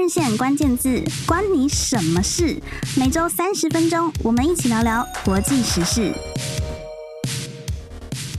日线关键字，关你什么事？每周三十分钟，我们一起聊聊国际时事。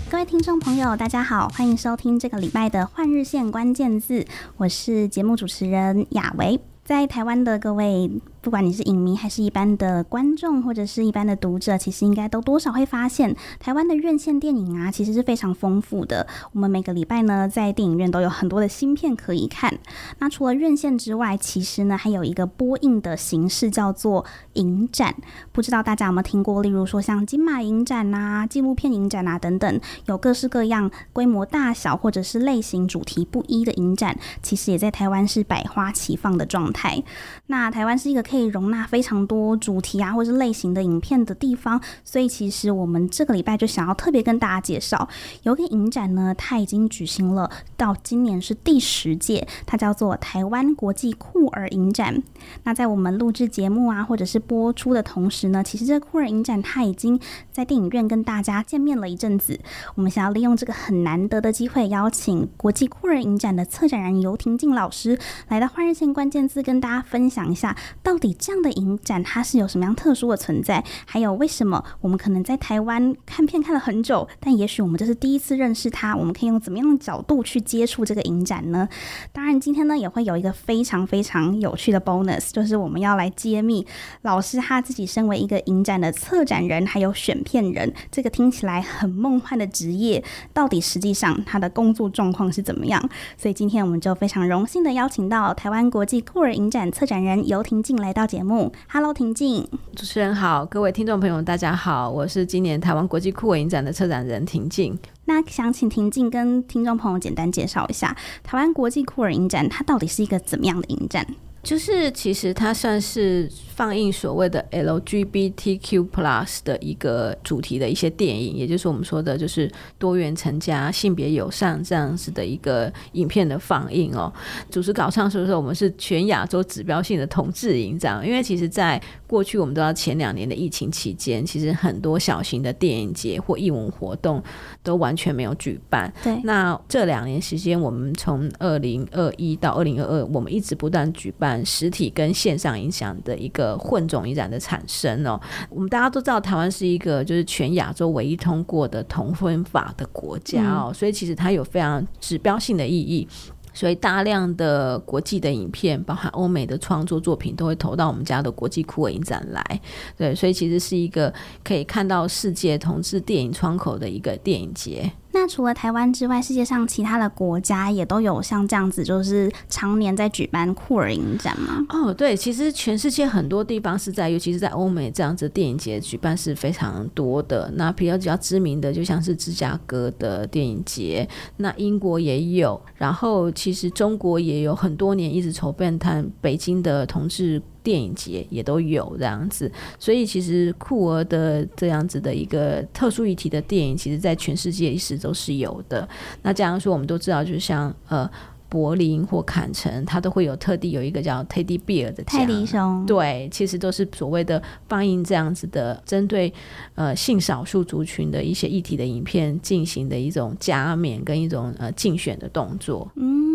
各位听众朋友，大家好，欢迎收听这个礼拜的换日线关键字，我是节目主持人雅维，在台湾的各位。不管你是影迷还是一般的观众，或者是一般的读者，其实应该都多少会发现，台湾的院线电影啊，其实是非常丰富的。我们每个礼拜呢，在电影院都有很多的新片可以看。那除了院线之外，其实呢，还有一个播映的形式叫做影展。不知道大家有没有听过？例如说像金马影展啊、纪录片影展啊等等，有各式各样规模大小或者是类型主题不一的影展，其实也在台湾是百花齐放的状态。那台湾是一个。可以容纳非常多主题啊，或是类型的影片的地方，所以其实我们这个礼拜就想要特别跟大家介绍，有个影展呢，它已经举行了，到今年是第十届，它叫做台湾国际酷儿影展。那在我们录制节目啊，或者是播出的同时呢，其实这个酷儿影展它已经在电影院跟大家见面了一阵子。我们想要利用这个很难得的机会，邀请国际酷儿影展的策展人游婷静老师来到换日线关键字，跟大家分享一下到。底这样的影展它是有什么样特殊的存在？还有为什么我们可能在台湾看片看了很久，但也许我们这是第一次认识它？我们可以用怎么样的角度去接触这个影展呢？当然，今天呢也会有一个非常非常有趣的 bonus，就是我们要来揭秘老师他自己身为一个影展的策展人，还有选片人，这个听起来很梦幻的职业，到底实际上他的工作状况是怎么样？所以今天我们就非常荣幸的邀请到台湾国际酷儿影展策展人游婷静来。来到节目，Hello，婷静，主持人好，各位听众朋友，大家好，我是今年台湾国际酷我影展的策展人婷静。那想请婷静跟听众朋友简单介绍一下台湾国际酷儿影展，它到底是一个怎么样的影展？就是其实它算是放映所谓的 LGBTQ plus 的一个主题的一些电影，也就是我们说的，就是多元成家、性别友善这样子的一个影片的放映哦。主持稿上说说我们是全亚洲指标性的同志影展，因为其实在过去我们都要前两年的疫情期间，其实很多小型的电影节或艺文活动都完全没有举办。对，那这两年时间，我们从二零二一到二零二二，我们一直不断举办。实体跟线上影响的一个混种影展的产生哦，我们大家都知道，台湾是一个就是全亚洲唯一通过的同婚法的国家哦，嗯、所以其实它有非常指标性的意义，所以大量的国际的影片，包含欧美的创作作品，都会投到我们家的国际酷儿影展来。对，所以其实是一个可以看到世界同志电影窗口的一个电影节。那除了台湾之外，世界上其他的国家也都有像这样子，就是常年在举办酷儿影展吗？哦，对，其实全世界很多地方是在，尤其是在欧美这样子电影节举办是非常多的。那比较比较知名的，就像是芝加哥的电影节，那英国也有，然后其实中国也有很多年一直筹备，谈北京的同志。电影节也都有这样子，所以其实酷儿的这样子的一个特殊议题的电影，其实在全世界一直都是有的。那这样说，我们都知道，就像呃柏林或坎城，它都会有特地有一个叫 Teddy Bear 的泰迪熊，对，其实都是所谓的放映这样子的针对呃性少数族群的一些议题的影片进行的一种加冕跟一种呃竞选的动作。嗯。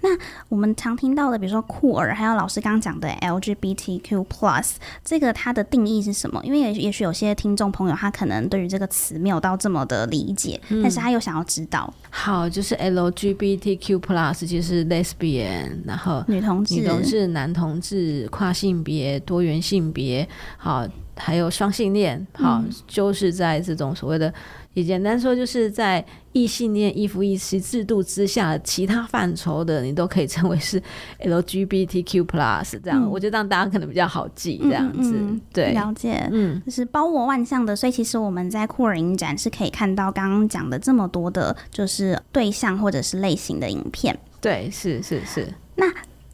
那我们常听到的，比如说酷儿，还有老师刚刚讲的 LGBTQ plus，这个它的定义是什么？因为也也许有些听众朋友他可能对于这个词没有到这么的理解，嗯、但是他又想要知道。好，就是 LGBTQ plus 就是 lesbian，然后女同志、女同志、男同志、跨性别、多元性别，好，还有双性恋，好，嗯、就是在这种所谓的。也简单说，就是在异性恋一夫一妻制度之下，其他范畴的你都可以称为是 LGBTQ plus 这样。嗯、我觉得让大家可能比较好记这样子。嗯嗯、对，了解。嗯，就是包罗万象的，所以其实我们在酷儿影展是可以看到刚刚讲的这么多的，就是对象或者是类型的影片。对，是是是。那。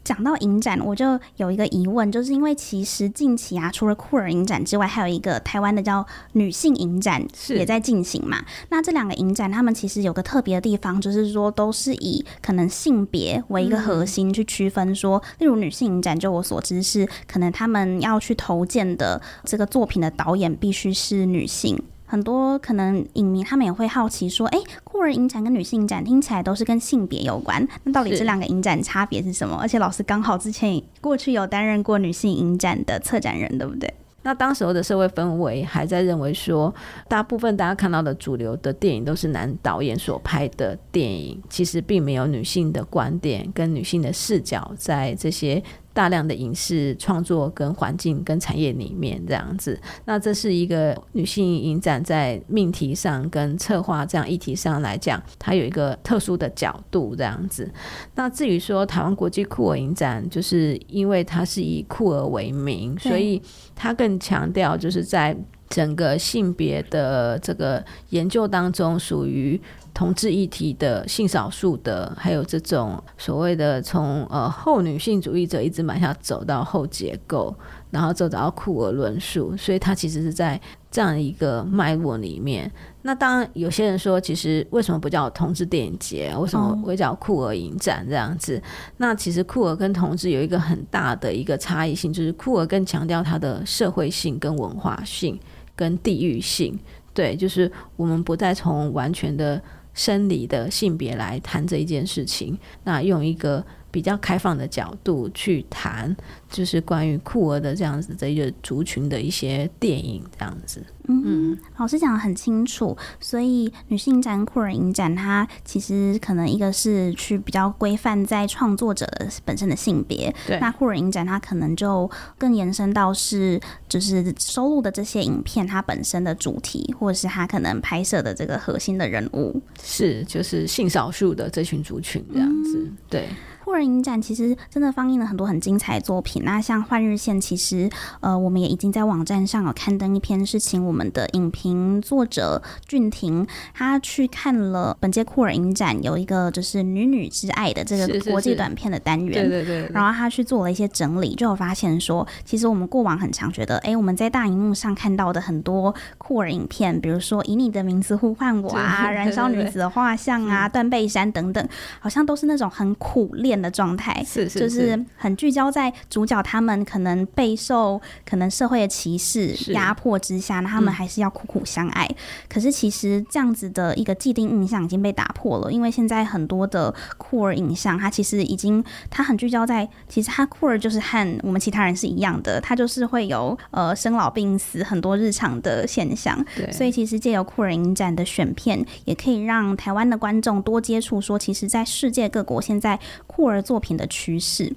讲到影展，我就有一个疑问，就是因为其实近期啊，除了酷儿影展之外，还有一个台湾的叫女性影展也在进行嘛。那这两个影展，他们其实有个特别的地方，就是说都是以可能性别为一个核心去区分说。说、嗯、例如女性影展，就我所知是可能他们要去投件的这个作品的导演必须是女性。很多可能影迷他们也会好奇说，哎、欸，酷儿影展跟女性影展听起来都是跟性别有关，那到底这两个影展差别是什么？而且老师刚好之前过去有担任过女性影展的策展人，对不对？那当时候的社会氛围还在认为说，大部分大家看到的主流的电影都是男导演所拍的电影，其实并没有女性的观点跟女性的视角在这些。大量的影视创作跟环境跟产业里面这样子，那这是一个女性影展在命题上跟策划这样议题上来讲，它有一个特殊的角度这样子。那至于说台湾国际酷儿影展，就是因为它是以酷儿为名，所以它更强调就是在整个性别的这个研究当中属于。同志议题的性少数的，还有这种所谓的从呃后女性主义者一直往下走到后结构，然后走到酷儿论述，所以它其实是在这样一个脉络里面。那当然有些人说，其实为什么不叫同志电影节？为什么会叫酷儿影展这样子？那其实酷儿跟同志有一个很大的一个差异性，就是酷儿更强调它的社会性、跟文化性、跟地域性。对，就是我们不再从完全的。生理的性别来谈这一件事情，那用一个比较开放的角度去谈，就是关于酷儿的这样子的一个族群的一些电影这样子。嗯，老师讲的很清楚，所以女性展、酷儿影展，它其实可能一个是去比较规范在创作者本身的性别，对。那酷儿影展它可能就更延伸到是，就是收录的这些影片它本身的主题，或者是它可能拍摄的这个核心的人物，是就是性少数的这群族群这样子，嗯、对。酷儿影展其实真的放映了很多很精彩的作品。那像幻日线，其实呃，我们也已经在网站上有刊登一篇，是请我们的影评作者俊廷，他去看了本届酷儿影展有一个就是女女之爱的这个国际短片的单元，是是是对对对。然后他去做了一些整理，就有发现说，其实我们过往很常觉得，哎，我们在大荧幕上看到的很多酷儿影片，比如说以你的名字呼唤我啊，燃烧女子的画像啊，断背山等等，好像都是那种很苦练。的状态是，是，是，就是很聚焦在主角他们可能备受可能社会的歧视压迫之下，那他们还是要苦苦相爱。嗯。可是其实这样子的一个既定印象已经被打破了，因为现在很多的酷儿影像，它其实已经它很聚焦在，其实它酷儿就是和我们其他人是一样的，它就是会有呃生老病死很多日常的现象。对，所以其实借由酷儿影展的选片，也可以让台湾的观众多接触，说其实在世界各国现在酷儿作品的趋势。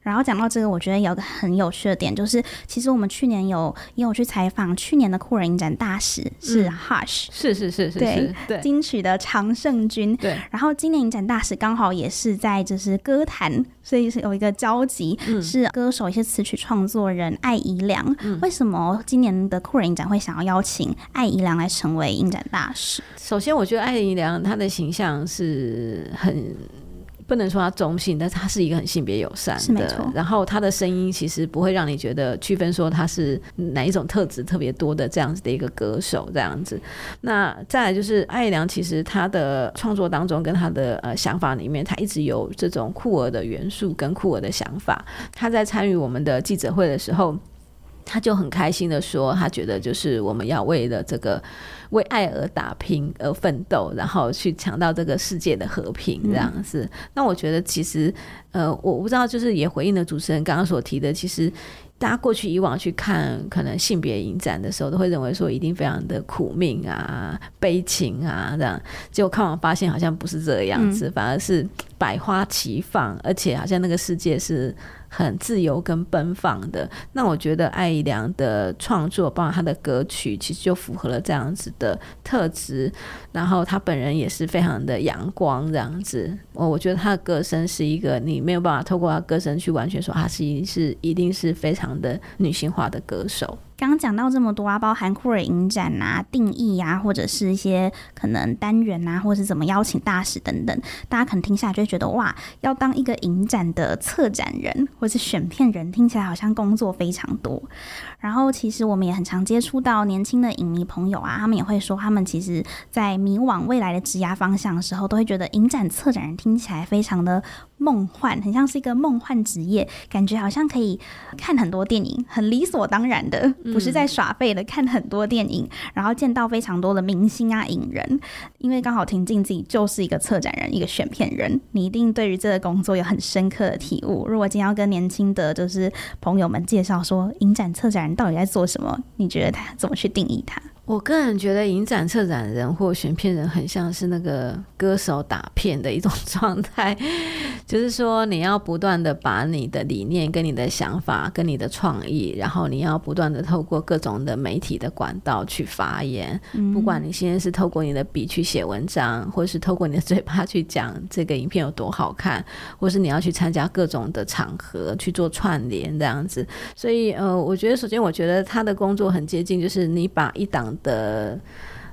然后讲到这个，我觉得有个很有趣的点，就是其实我们去年有也有去采访去年的酷人影展大使是 Hush，嗯、是是是是对对金曲的常胜军，对。然后今年影展大使刚好也是在就是歌坛，所以是有一个交集，嗯、是歌手一些词曲创作人艾怡良、嗯。为什么今年的酷人影展会想要邀请艾怡良来成为影展大使？首先，我觉得艾怡良他的形象是很。不能说他中性，但是他是一个很性别友善的。然后他的声音其实不会让你觉得区分说他是哪一种特质特别多的这样子的一个歌手这样子。那再来就是艾怡良，其实他的创作当中跟他的呃想法里面，他一直有这种酷儿的元素跟酷儿的想法。他在参与我们的记者会的时候，他就很开心的说，他觉得就是我们要为了这个。为爱而打拼而奋斗，然后去抢到这个世界的和平，这样子。嗯。那我觉得其实，呃，我不知道，就是也回应了主持人刚刚所提的，其实大家过去以往去看可能性别影展的时候，都会认为说一定非常的苦命啊、悲情啊这样。结果看完发现好像不是这个样子，嗯，反而是百花齐放，而且好像那个世界是。很自由跟奔放的，那我觉得艾怡良的创作，包括他的歌曲，其实就符合了这样子的特质。然后他本人也是非常的阳光，这样子。我我觉得他的歌声是一个，你没有办法透过他歌声去完全说他是一是一定是非常的女性化的歌手。刚刚讲到这么多啊，包含酷儿影展啊、定义啊，或者是一些可能单元啊，或者是怎么邀请大使等等，大家可能听下来就会觉得哇，要当一个影展的策展人或是选片人，听起来好像工作非常多。然后其实我们也很常接触到年轻的影迷朋友啊，他们也会说，他们其实在迷惘未来的职涯方向的时候，都会觉得影展策展人听起来非常的梦幻，很像是一个梦幻职业，感觉好像可以看很多电影，很理所当然的。不是在耍废的看很多电影，然后见到非常多的明星啊、影人。因为刚好婷静自己就是一个策展人、一个选片人，你一定对于这个工作有很深刻的体悟。如果今天要跟年轻的就是朋友们介绍说，影展策展人到底在做什么，你觉得他怎么去定义他？我个人觉得，影展策展人或选片人很像是那个歌手打片的一种 状态，就是说你要不断的把你的理念、跟你的想法、跟你的创意，然后你要不断的透过各种的媒体的管道去发言。嗯、不管你现在是透过你的笔去写文章，或是透过你的 嘴巴去讲这个影片有多好看，或是你要去参加各种的场合去做串联这样子。所以，呃，我觉得首先，我觉得他的工作很接近，就是你把一档。的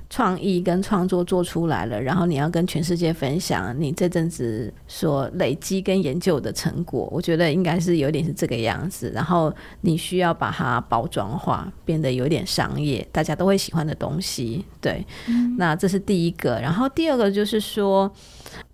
创意跟创作做出来了，然后你要跟全世界分享你这阵子所累积跟研究的成果，我觉得应该是有点是这个样子。然后你需要把它包装化，变得有点商业，大家都会喜欢的东西。对，那这是第一个。然后第二个就是说。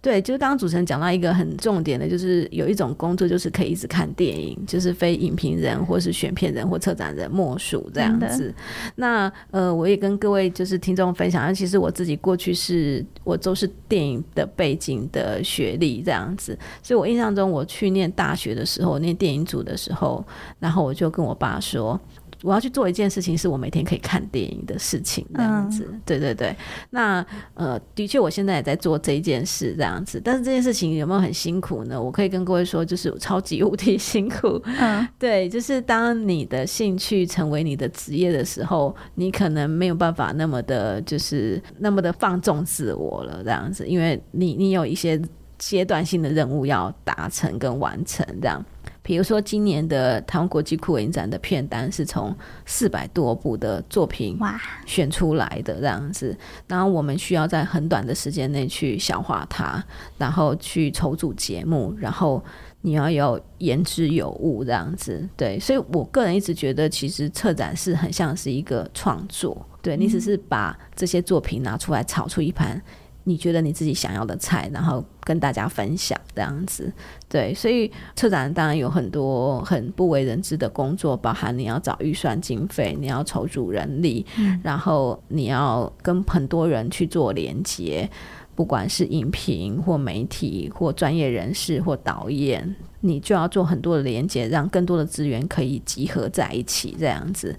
对，就是刚刚主持人讲到一个很重点的，就是有一种工作就是可以一直看电影，就是非影评人或是选片人或策展人莫属这样子。那呃，我也跟各位就是听众分享，其实我自己过去是我都是电影的背景的学历这样子，所以我印象中我去念大学的时候，念电影组的时候，然后我就跟我爸说。我要去做一件事情，是我每天可以看电影的事情，这样子。嗯、对对对。那呃，的确，我现在也在做这一件事，这样子。但是这件事情有没有很辛苦呢？我可以跟各位说，就是超级无敌辛苦。嗯，对，就是当你的兴趣成为你的职业的时候，你可能没有办法那么的，就是那么的放纵自我了，这样子，因为你你有一些阶段性的任务要达成跟完成，这样。比如说，今年的台湾国际酷影展的片单是从四百多部的作品选出来的这样子，然后我们需要在很短的时间内去消化它，然后去筹组节目，然后你要有言之有物这样子。对，所以我个人一直觉得，其实策展是很像是一个创作，对，你只是把这些作品拿出来炒出一盘。你觉得你自己想要的菜，然后跟大家分享这样子，对，所以策展当然有很多很不为人知的工作，包含你要找预算经费，你要筹组人力，嗯、然后你要跟很多人去做连接，不管是影评或媒体或专业人士或导演，你就要做很多的连接，让更多的资源可以集合在一起这样子。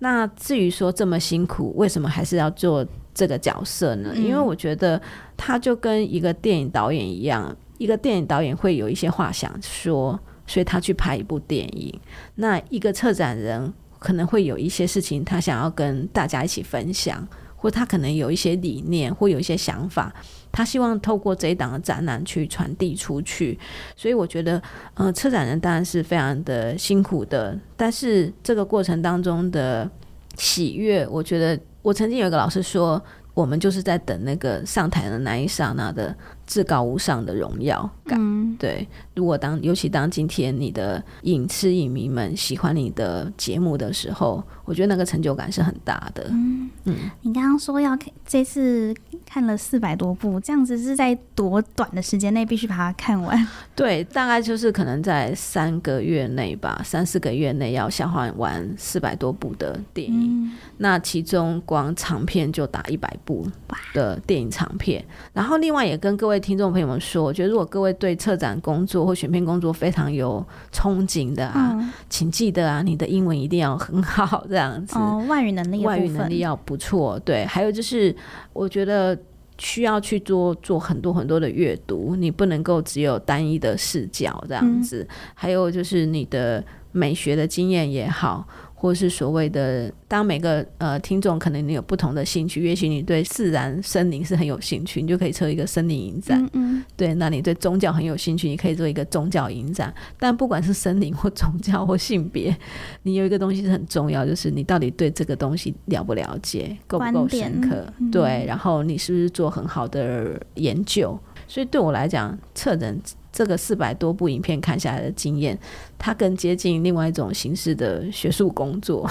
那至于说这么辛苦，为什么还是要做？这个角色呢，因为我觉得他就跟一个电影导演一样，一个电影导演会有一些话想说，所以他去拍一部电影。那一个策展人可能会有一些事情他想要跟大家一起分享，或他可能有一些理念或有一些想法，他希望透过这一档的展览去传递出去。所以我觉得，呃，策展人当然是非常的辛苦的，但是这个过程当中的喜悦，我觉得。我曾经有一个老师说，我们就是在等那个上台的那一刹那的至高无上的荣耀感。嗯、对，如果当尤其当今天你的影痴影迷们喜欢你的节目的时候，我觉得那个成就感是很大的。嗯，嗯，你刚刚说要这次看了四百多部，这样子是在多短的时间内必须把它看完？对，大概就是可能在三个月内吧，三四个月内要消化完四百多部的电影。嗯、那其中光长片就打一百部的电影长片。然后另外也跟各位听众朋友们说，我觉得如果各位对策展工作或选片工作非常有憧憬的啊，嗯、请记得啊，你的英文一定要很好，这样子。哦，外语能力，外语能力要不错。对，还有就是我觉得。需要去做做很多很多的阅读，你不能够只有单一的视角这样子。嗯、还有就是你的美学的经验也好。或是所谓的，当每个呃听众可能你有不同的兴趣，也许你对自然森林是很有兴趣，你就可以做一个森林影展。嗯嗯对，那你对宗教很有兴趣，你可以做一个宗教影展。但不管是森林或宗教或性别，你有一个东西是很重要，就是你到底对这个东西了不了解，够不够深刻？嗯、对，然后你是不是做很好的研究？所以对我来讲，策展。这个四百多部影片看下来的经验，它更接近另外一种形式的学术工作。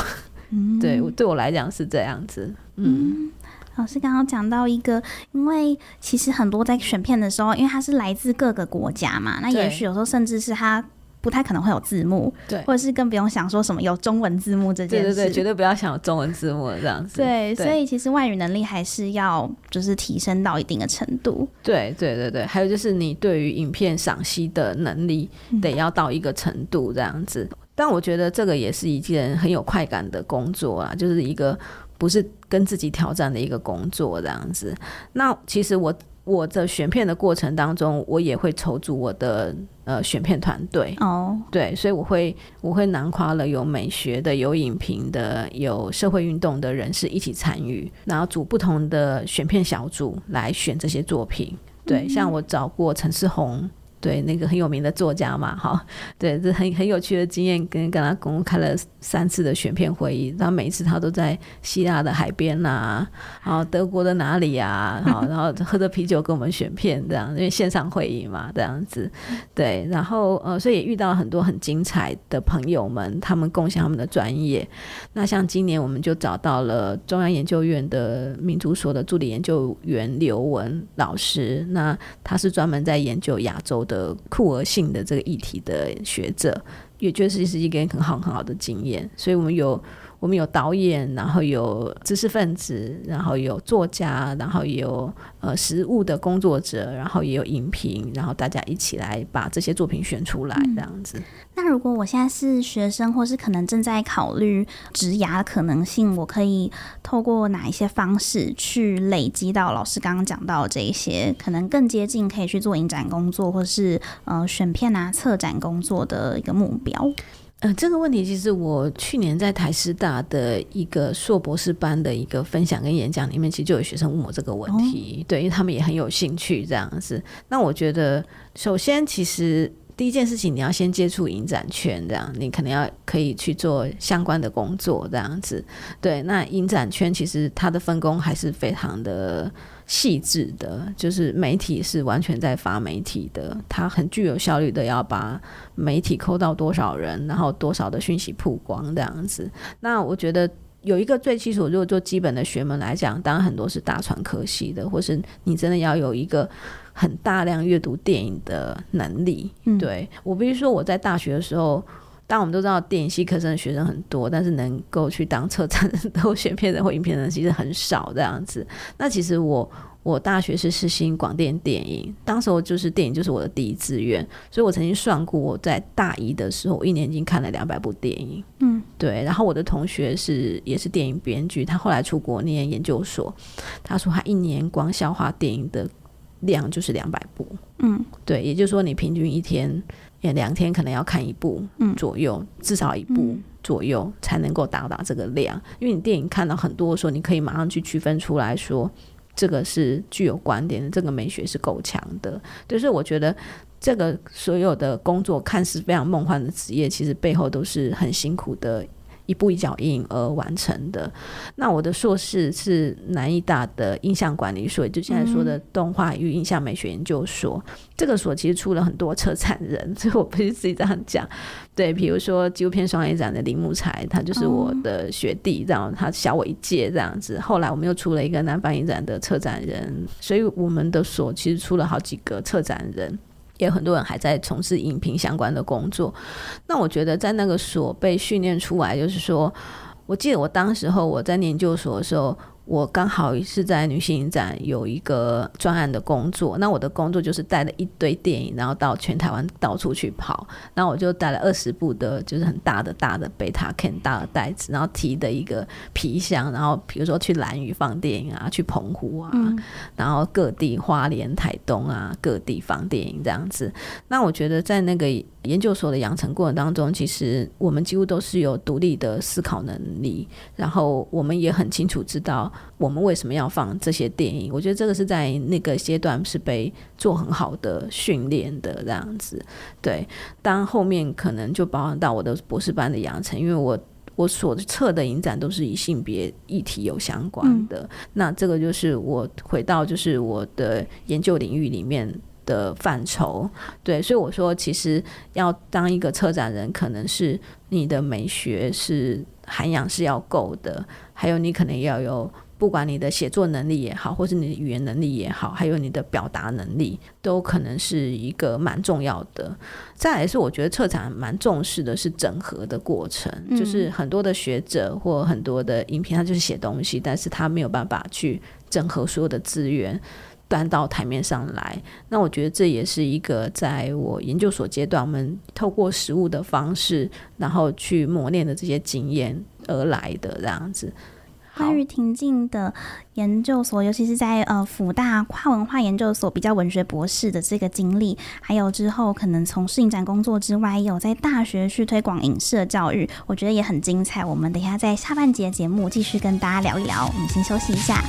嗯、对，对我来讲是这样子。嗯，嗯，老师刚刚讲到一个，因为其实很多在选片的时候，因为它是来自各个国家嘛，那也许有时候甚至是他。不太可能会有字幕，对，或者是更不用想说什么有中文字幕这件事，对对对，绝对不要想有中文字幕这样子。对，对，所以其实外语能力还是要就是提升到一定的程度。对对对对，还有就是你对于影片赏析的能力得要到一个程度这样子。嗯、但我觉得这个也是一件很有快感的工作啊，就是一个不是跟自己挑战的一个工作这样子。那其实我。我的选片的过程当中，我也会筹组我的呃选片团队哦，对，所以我会我会囊括了有美学的、有影评的、有社会运动的人士一起参与，然后组不同的选片小组来选这些作品。对，嗯、像我找过陈世宏。对，那个很有名的作家嘛，哈，对，这很很有趣的经验，跟跟他共开了三次的选片会议，然后每一次他都在希腊的海边呐、啊，然后德国的哪里啊，好，然后喝着啤酒跟我们选片这样，因为线上会议嘛，这样子，对，然后呃，所以也遇到很多很精彩的朋友们，他们共享他们的专业。那像今年我们就找到了中央研究院的民族所的助理研究员刘文老师，那他是专门在研究亚洲的。呃，酷儿性的这个议题的学者，也觉得是是一个很好很好的经验，所以我们有。我们有导演，然后有知识分子，然后有作家，然后有呃实务的工作者，然后也有影评，然后大家一起来把这些作品选出来，这样子。那如果我现在是学生，或是可能正在考虑职涯的可能性，我可以透过哪一些方式去累积到老师刚刚讲到的这一些，可能更接近可以去做影展工作，或是呃选片啊策展工作的一个目标？呃，这个问题其实我去年在台师大的一个硕博士班的一个分享跟演讲里面，其实就有学生问我这个问题，对，因为他们也很有兴趣这样子。那我觉得，首先其实第一件事情，你要先接触影展圈，这样你可能要可以去做相关的工作这样子。对，那影展圈其实它的分工还是非常的。细致的，就是媒体是完全在发媒体的，它很具有效率的要把媒体扣到多少人，然后多少的讯息曝光这样子。那我觉得有一个最基础，如果做基本的学门来讲，当然很多是大传科系的，或是你真的要有一个很大量阅读电影的能力。对我比如说我在大学的时候，当我们都知道电影系科生的学生很多，但是能够去当策展人、都选片人或影片人其实很少这样子。那其实我我大学是世新广电电影，当时候就是电影就是我的第一志愿，所以我曾经算过我在大一的时候，我一年已经看了两百部电影。嗯，对。然后我的同学是也是电影编剧，他后来出国念研究所，他说他一年光消化电影的量就是两百部。嗯，对，也就是说你平均一天。两天可能要看一部左右，嗯、至少一部左右才能够达到这个量。因为你电影看到很多的时候，你可以马上去区分出来说，这个是具有观点的，这个美学是够强的。就是我觉得这个所有的工作看似非常梦幻的职业，其实背后都是很辛苦的。一步一脚印而完成的。那我的硕士是南艺大的印象管理所，就现在说的动画与印象美学研究所。嗯、这个所其实出了很多策展人，所以我不是自己这样讲。对，比如说纪录片双年展的林木才，他就是我的学弟，然后他小我一届这样子。后来我们又出了一个南方影展的策展人，所以我们的所其实出了好几个策展人。也很多人还在从事影评相关的工作，那我觉得在那个所被训练出来，就是说，我记得我当时候我在研究所的时候。我刚好是在女性影展有一个专案的工作，那我的工作就是带了一堆电影，然后到全台湾到处去跑。那我就带了二十部的，就是很大的大的贝塔 can 大的袋子，然后提的一个皮箱，然后比如说去兰屿放电影啊，去澎湖啊，嗯、然后各地花莲、台东啊，各地放电影这样子。那我觉得在那个研究所的养成过程当中，其实我们几乎都是有独立的思考能力，然后我们也很清楚知道。我们为什么要放这些电影？我觉得这个是在那个阶段是被做很好的训练的这样子。对，当后面可能就包含到我的博士班的养成，因为我我所测的影展都是以性别议题有相关的。嗯、那这个就是我回到就是我的研究领域里面的范畴。对，所以我说，其实要当一个策展人，可能是你的美学是。涵养是要够的，还有你可能要有不管你的写作能力也好，或是你的语言能力也好，还有你的表达能力，都可能是一个蛮重要的。再来是，我觉得策展蛮重视的是整合的过程，嗯、就是很多的学者或很多的影片，他就是写东西，但是他没有办法去整合所有的资源。端到台面上来，那我觉得这也是一个在我研究所阶段，我们透过实物的方式，然后去磨练的这些经验而来的这样子。关于婷静的研究所，尤其是在呃辅大跨文化研究所比较文学博士的这个经历，还有之后可能从事影展工作之外，也有在大学去推广影视的教育，我觉得也很精彩。我们等一下在下半节节目继续跟大家聊一聊。我们先休息一下。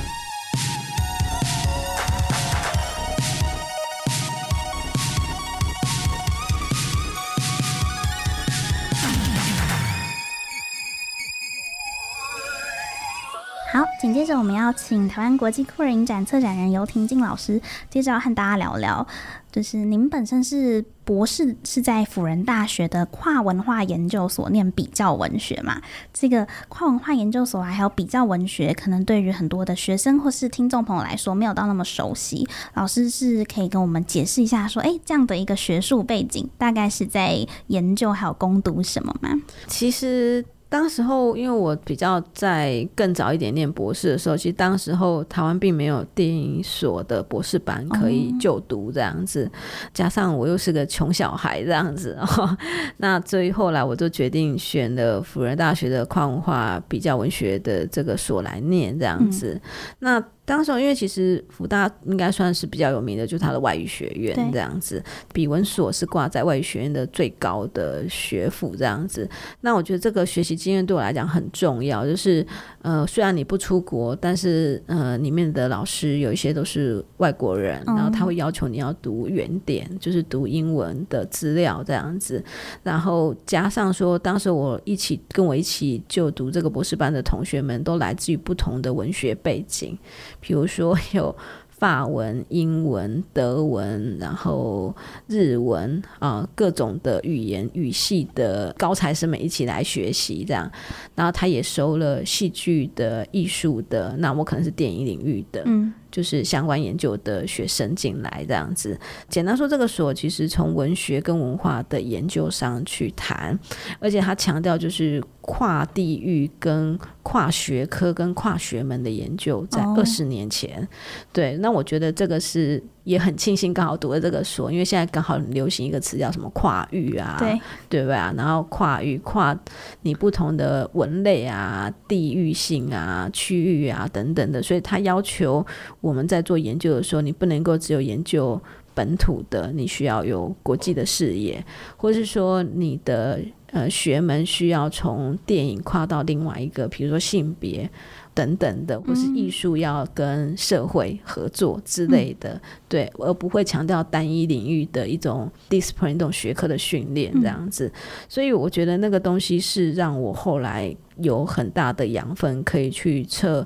接着我们要请台湾国际酷人影展策展人游庭静老师，接着要和大家聊聊，就是您本身是博士，是在辅仁大学的跨文化研究所念比较文学嘛？这个跨文化研究所还有比较文学，可能对于很多的学生或是听众朋友来说，没有到那么熟悉。老师是可以跟我们解释一下，说，哎，这样的一个学术背景，大概是在研究还有攻读什么吗？其实。当时候，因为我比较在更早一点念博士的时候，其实当时候台湾并没有电影所的博士班可以就读这样子，加上我又是个穷小孩这样子，那所以后来我就决定选了辅仁大学的跨文化比较文学的这个所来念这样子，那。当时，因为其实福大应该算是比较有名的，就是它的外语学院这样子。比文所是挂在外语学院的最高的学府这样子。那我觉得这个学习经验对我来讲很重要，就是呃，虽然你不出国，但是呃，里面的老师有一些都是外国人，然后他会要求你要读原点，就是读英文的资料这样子。然后加上说，当时我一起跟我一起就读这个博士班的同学们都来自于不同的文学背景。比如说 有法文、英文、德文，然后日文啊、各种的语言语系的高材生们一起来学习，这样。然后他也收了戏剧的、艺术的，那我可能是电影领域的，就是相关研究的学生进来这样子，简单说，这个所其实从文学跟文化的研究上去谈，而且他强调就是跨地域、跟跨学科、跟跨学门的研究，在二十年前，哦、对，那我觉得这个是。也很庆幸刚好读了这个书，因为现在刚好很流行一个词叫什么跨域啊，对对吧？然后跨域跨你不同的文类啊、地域性啊、区域啊等等的，所以他要求我们在做研究的时候，你不能够只有研究本土的，你需要有国际的视野，或是说你的呃学门需要从电影跨到另外一个，比如说性别。等等的，或是艺术要跟社会合作之类的，嗯、对，而不会强调单一领域的一种 discipline 一种学科的训练这样子。嗯、所以我觉得那个东西是让我后来有很大的养分可以去测。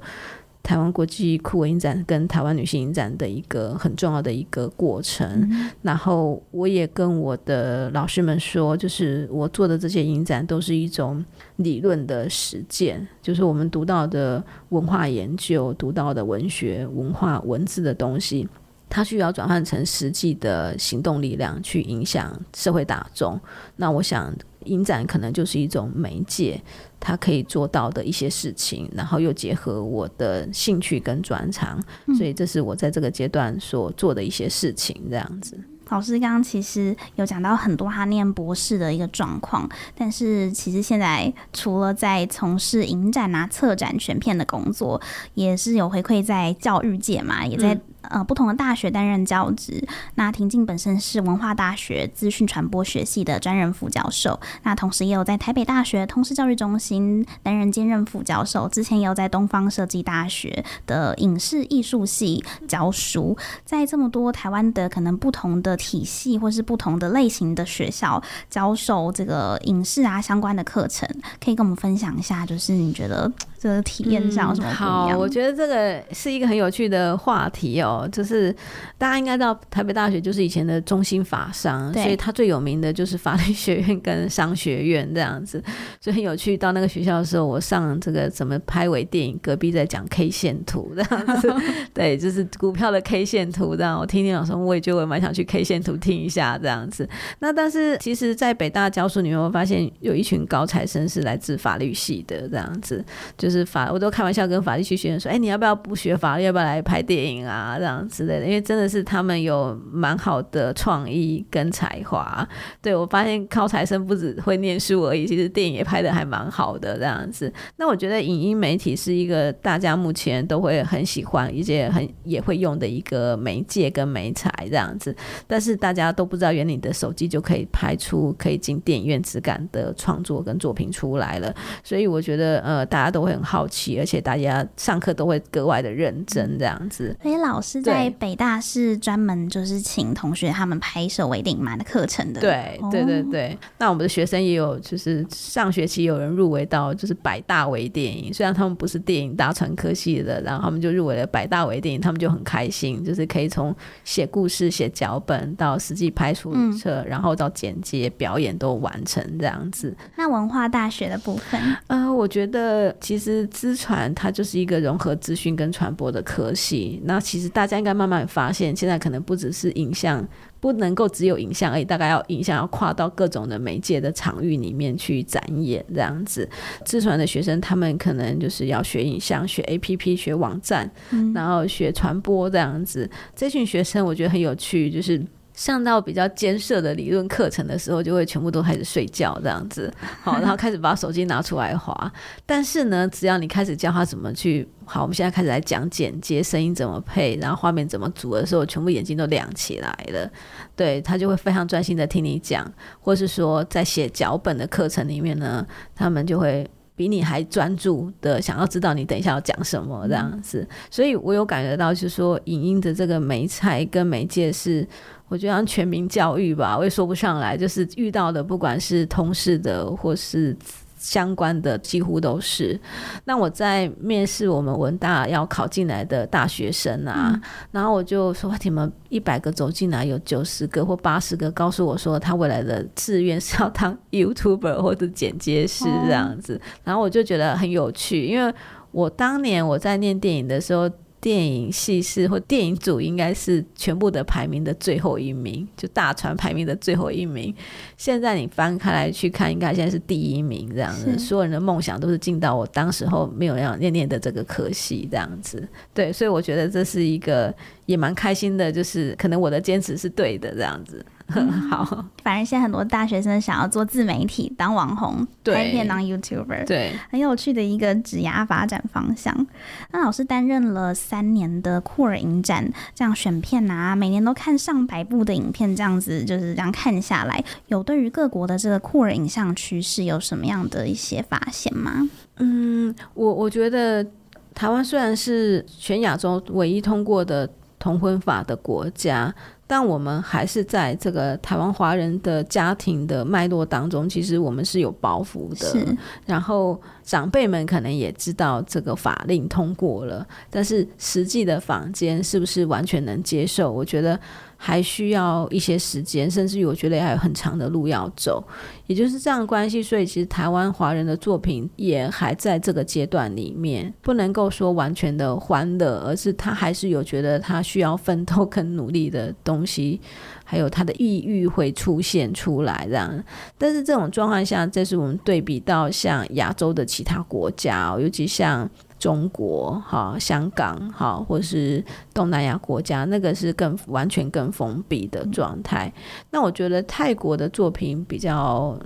台湾国际酷文影展跟台湾女性影展的一个很重要的一个过程，嗯、然后我也跟我的老师们说，就是我做的这些影展都是一种理论的实践，就是我们读到的文化研究、读到的文学、文化文字的东西，它需要转换成实际的行动力量去影响社会大众。那我想，影展可能就是一种媒介。他可以做到的一些事情，然后又结合我的兴趣跟专长，嗯、所以这是我在这个阶段所做的一些事情。这样子，老师刚刚其实有讲到很多他念博士的一个状况，但是其实现在除了在从事影展啊、策展全片的工作，也是有回馈在教育界嘛，也在、嗯。呃，不同的大学担任教职。那庭静本身是文化大学资讯传播学系的专任副教授，那同时也有在台北大学通识教育中心担任兼任副教授。之前也有在东方设计大学的影视艺术系教书。在这么多台湾的可能不同的体系或是不同的类型的学校教授这个影视啊相关的课程，可以跟我们分享一下，就是你觉得这个体验上有什么不一样？好，我觉得这个是一个很有趣的话题哦。就是大家应该知道，台北大学就是以前的中心法商，所以它最有名的就是法律学院跟商学院这样子。所以很有趣，到那个学校的时候，我上这个怎么拍微电影，隔壁在讲 K 线图这样子。对，就是股票的 K 线图这样。我听听老师，我也觉得我蛮想去 K 线图听一下这样子。那但是其实，在北大教书里面，我发现有一群高材生是来自法律系的这样子，就是。是法，我都开玩笑跟法律系学生说：“哎、你要不要不学法律，要不要来拍电影啊？这样之类的。因为真的是他们有蛮好的创意跟才华。对，我发现高材生不只会念书而已，其实电影也拍得还蛮好的这样子。那我觉得影音媒体是一个大家目前都会很喜欢，一些很也会用的一个媒介跟媒材这样子。但是大家都不知道，原来你的手机就可以拍出可以进电影院质感的创作跟作品出来了。所以我觉得，呃，大家都会很。好奇，而且大家上课都会格外的认真，这样子。所以老师在北大是专门就是请同学他们拍摄微电影嘛的课程的。对，对对对。那我们的学生也有，就是上学期有人入围到就是百大微电影，虽然他们不是电影大传科系的，然后他们就入围了百大微电影，他们就很开心，就是可以从写故事、写脚本到实际拍出册，嗯，然后到剪接、表演都完成这样子。那文化大学的部分，呃，我觉得其实。资传它就是一个融合资讯跟传播的科系。那其实大家应该慢慢发现，现在可能不只是影像，不能够只有影像而已，大概要影像要跨到各种的媒介的场域里面去展演这样子。资传的学生他们可能就是要学影像、学 APP、学网站，然后学传播这样子。这群学生我觉得很有趣，就是。上到比较艰涩的理论课程的时候，就会全部都开始睡觉这样子，好，然后开始把手机拿出来滑。但是呢，只要你开始教他怎么去，好，我们现在开始来讲剪接，声音怎么配，然后画面怎么组的时候，全部眼睛都亮起来了。对，他就会非常专心的听你讲，或是说在写脚本的课程里面呢，他们就会比你还专注的想要知道你等一下要讲什么这样子。所以我有感觉到，就是说影音的这个媒材跟媒介是。我觉得像全民教育吧，我也说不上来。就是遇到的，不管是同事的或是相关的，几乎都是。那我在面试我们文大要考进来的大学生啊，嗯、然后我就说：你们一百个走进来，有九十个或八十个告诉我说，他未来的志愿是要当 YouTuber 或者剪接师这样子。哦、然后我就觉得很有趣，因为我当年我在念电影的时候。电影系是或电影组应该是全部的排名的最后一名，就大船排名的最后一名。现在你翻开来去看，应该现在是第一名这样子。所有人的梦想都是进到我当时候没有要念念的这个科系这样子。对，所以我觉得这是一个也蛮开心的，就是可能我的坚持是对的这样子。很 好，反正现在很多大学生想要做自媒体、当网红、拍片当 YouTuber，对，很有趣的一个职涯发展方向。那老师担任了三年的酷儿影展，这样选片啊，每年都看上百部的影片，这样子就是这样看下来，有对于各国的这个酷儿影像趋势有什么样的一些发现吗？嗯，我我觉得台湾虽然是全亚洲唯一通过的同婚法的国家。但我们还是在这个台湾华人的家庭的脉络当中，其实我们是有包袱的。然后长辈们可能也知道这个法令通过了，但是实际的房间是不是完全能接受？我觉得。还需要一些时间，甚至于我觉得还有很长的路要走。也就是这样的关系，所以其实台湾华人的作品也还在这个阶段里面，不能够说完全的欢乐，而是他还是有觉得他需要奋斗跟努力的东西，还有他的抑郁会出现出来这样。但是这种状况下，这是我们对比到像亚洲的其他国家，尤其像。中国哈、香港哈，或是东南亚国家，那个是更完全更封闭的状态。嗯、那我觉得泰国的作品比较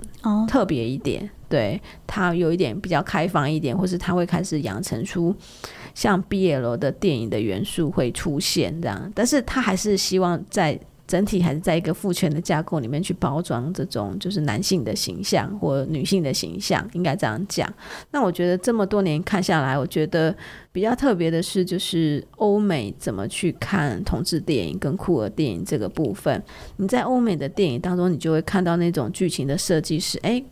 特别一点，哦、对，它有一点比较开放一点，或是它会开始养成出像 BL 的电影的元素会出现这样，但是他还是希望在。整体还是在一个父权的架构里面去包装这种就是男性的形象或女性的形象，应该这样讲。那我觉得这么多年看下来，我觉得比较特别的是，就是欧美怎么去看同志电影跟酷儿电影这个部分。你在欧美的电影当中，你就会看到那种剧情的设计是：诶，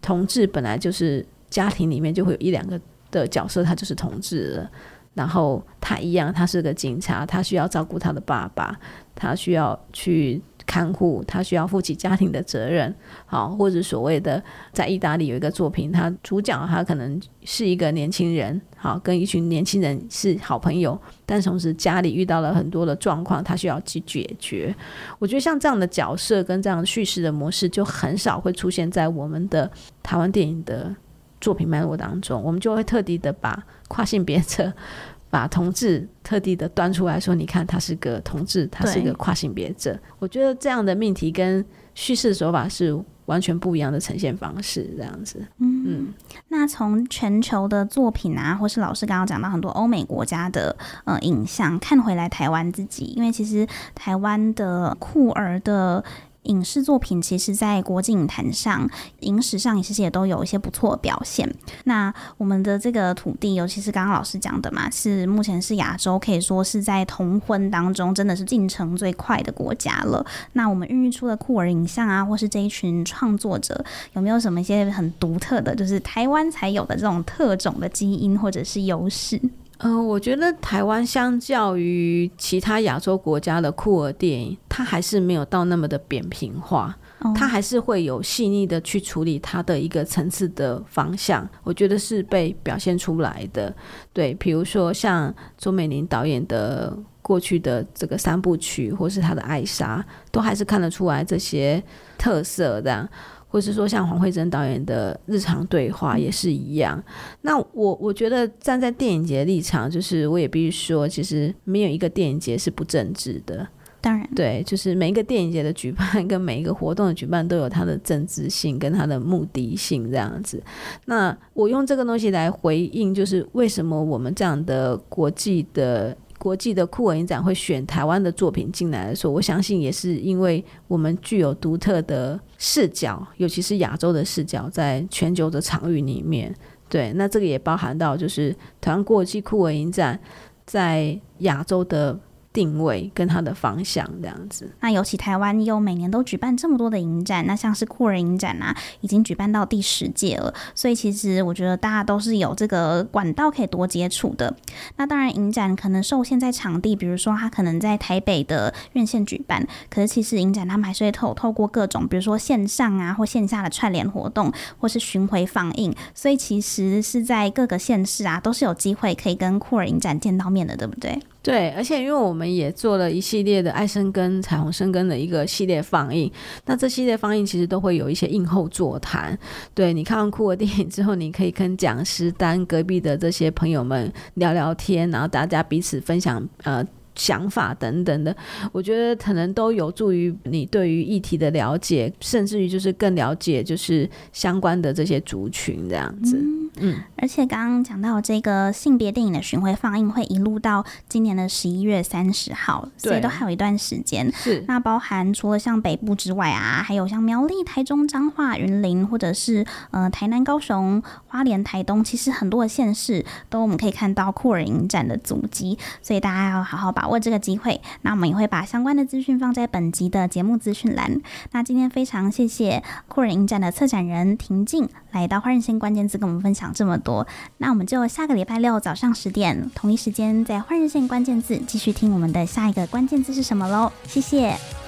同志本来就是家庭里面就会有一两个。的角色，他就是同志了。然后他一样，他是个警察，他需要照顾他的爸爸，他需要去看护，他需要负起家庭的责任。好，或者所谓的在意大利有一个作品，他主角他可能是一个年轻人，好，跟一群年轻人是好朋友，但同时家里遇到了很多的状况，他需要去解决。我觉得像这样的角色跟这样叙事的模式，就很少会出现在我们的台湾电影的作品脉络当中，我们就会特地的把跨性别者。把同志特地的端出来说，你看他是个同志，他是个跨性别者。我觉得这样的命题跟叙事手法是完全不一样的呈现方式，这样子。嗯嗯。那从全球的作品啊，或是老师刚刚讲到很多欧美国家的呃影像，看回来台湾自己，因为其实台湾的酷儿的。影视作品其实，在国际影坛上、影史上，其实也都有一些不错的表现。那我们的这个土地，尤其是刚刚老师讲的嘛，是目前是亚洲可以说是在同婚当中，真的是进程最快的国家了。那我们孕育出的酷儿影像啊，或是这一群创作者，有没有什么一些很独特的，就是台湾才有的这种特种的基因或者是优势？嗯、呃，我觉得台湾相较于其他亚洲国家的酷儿电影，它还是没有到那么的扁平化，哦、它还是会有细腻的去处理它的一个层次的方向。我觉得是被表现出来的。对，比如说像周美玲导演的过去的这个三部曲，或是他的《爱莎》，都还是看得出来这些特色的。或是说像黄慧珍导演的日常对话也是一样。那我我觉得站在电影节的立场，就是我也必须说，其实没有一个电影节是不政治的。当然，对，就是每一个电影节的举办 跟每一个活动的举办都有它的政治性跟它的目的性这样子。那我用这个东西来回应，就是为什么我们这样的国际的。国际的酷我影展会选台湾的作品进来的时候，我相信也是因为我们具有独特的视角，尤其是亚洲的视角，在全球的场域里面。对，那这个也包含到就是台湾国际酷我影展在亚洲的。定位跟它的方向这样子。那尤其台湾又每年都举办这么多的影展，那像是酷儿影展啊，已经举办到第十届了。所以其实我觉得大家都是有这个管道可以多接触的。那当然，影展可能受限在场地，比如说它可能在台北的院线举办，可是其实影展他们还是会透透过各种，比如说线上啊或线下的串联活动，或是巡回放映。所以其实是在各个县市啊，都是有机会可以跟酷儿影展见到面的，对不对？对，而且因为我们也做了一系列的爱生根、彩虹生根的一个系列放映，那这系列放映其实都会有一些映后座谈。对，你看完酷的电影之后，你可以跟讲师、单隔壁的这些朋友们聊聊天，然后大家彼此分享呃想法等等的，我觉得可能都有助于你对于议题的了解，甚至于就是更了解就是相关的这些族群这样子。嗯嗯，而且刚刚讲到这个性别电影的巡回放映会一路到今年的十一月三十号，所以都还有一段时间。是，那包含除了像北部之外啊，还有像苗栗、台中、彰化、云林，或者是呃台南、高雄、花莲、台东，其实很多的县市都我们可以看到酷儿影展的足迹，所以大家要好好把把握这个机会。那我们也会把相关的资讯放在本集的节目资讯栏。那今天非常谢谢酷人影展的策展人婷静来到换日线关键字跟我们分享。这么多，那我们就下个礼拜六早上十点同一时间在换日线关键字继续听我们的下一个关键字是什么喽？谢谢。